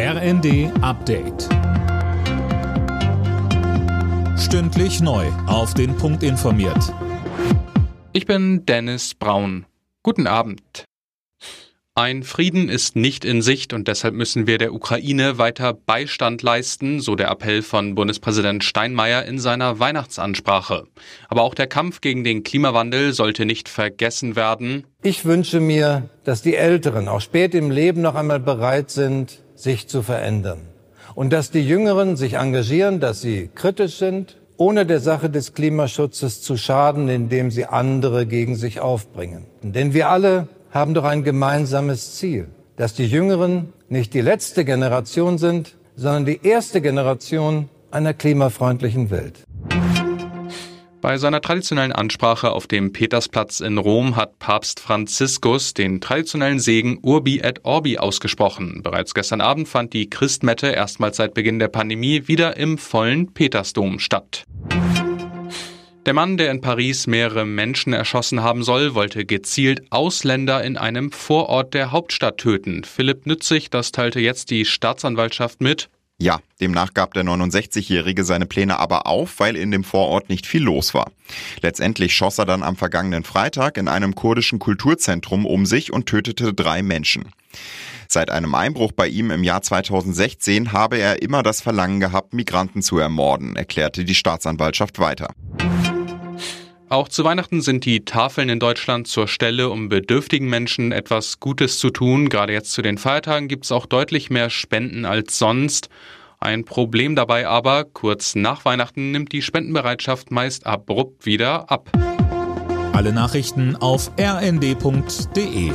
RND Update. Stündlich neu. Auf den Punkt informiert. Ich bin Dennis Braun. Guten Abend. Ein Frieden ist nicht in Sicht und deshalb müssen wir der Ukraine weiter Beistand leisten, so der Appell von Bundespräsident Steinmeier in seiner Weihnachtsansprache. Aber auch der Kampf gegen den Klimawandel sollte nicht vergessen werden. Ich wünsche mir, dass die Älteren auch spät im Leben noch einmal bereit sind, sich zu verändern. Und dass die Jüngeren sich engagieren, dass sie kritisch sind, ohne der Sache des Klimaschutzes zu schaden, indem sie andere gegen sich aufbringen. Denn wir alle haben doch ein gemeinsames Ziel, dass die Jüngeren nicht die letzte Generation sind, sondern die erste Generation einer klimafreundlichen Welt. Bei seiner traditionellen Ansprache auf dem Petersplatz in Rom hat Papst Franziskus den traditionellen Segen Urbi et Orbi ausgesprochen. Bereits gestern Abend fand die Christmette erstmals seit Beginn der Pandemie wieder im vollen Petersdom statt. Der Mann, der in Paris mehrere Menschen erschossen haben soll, wollte gezielt Ausländer in einem Vorort der Hauptstadt töten. Philipp Nützig, das teilte jetzt die Staatsanwaltschaft mit. Ja, demnach gab der 69-Jährige seine Pläne aber auf, weil in dem Vorort nicht viel los war. Letztendlich schoss er dann am vergangenen Freitag in einem kurdischen Kulturzentrum um sich und tötete drei Menschen. Seit einem Einbruch bei ihm im Jahr 2016 habe er immer das Verlangen gehabt, Migranten zu ermorden, erklärte die Staatsanwaltschaft weiter. Auch zu Weihnachten sind die Tafeln in Deutschland zur Stelle, um bedürftigen Menschen etwas Gutes zu tun. Gerade jetzt zu den Feiertagen gibt es auch deutlich mehr Spenden als sonst. Ein Problem dabei aber, kurz nach Weihnachten nimmt die Spendenbereitschaft meist abrupt wieder ab. Alle Nachrichten auf rnd.de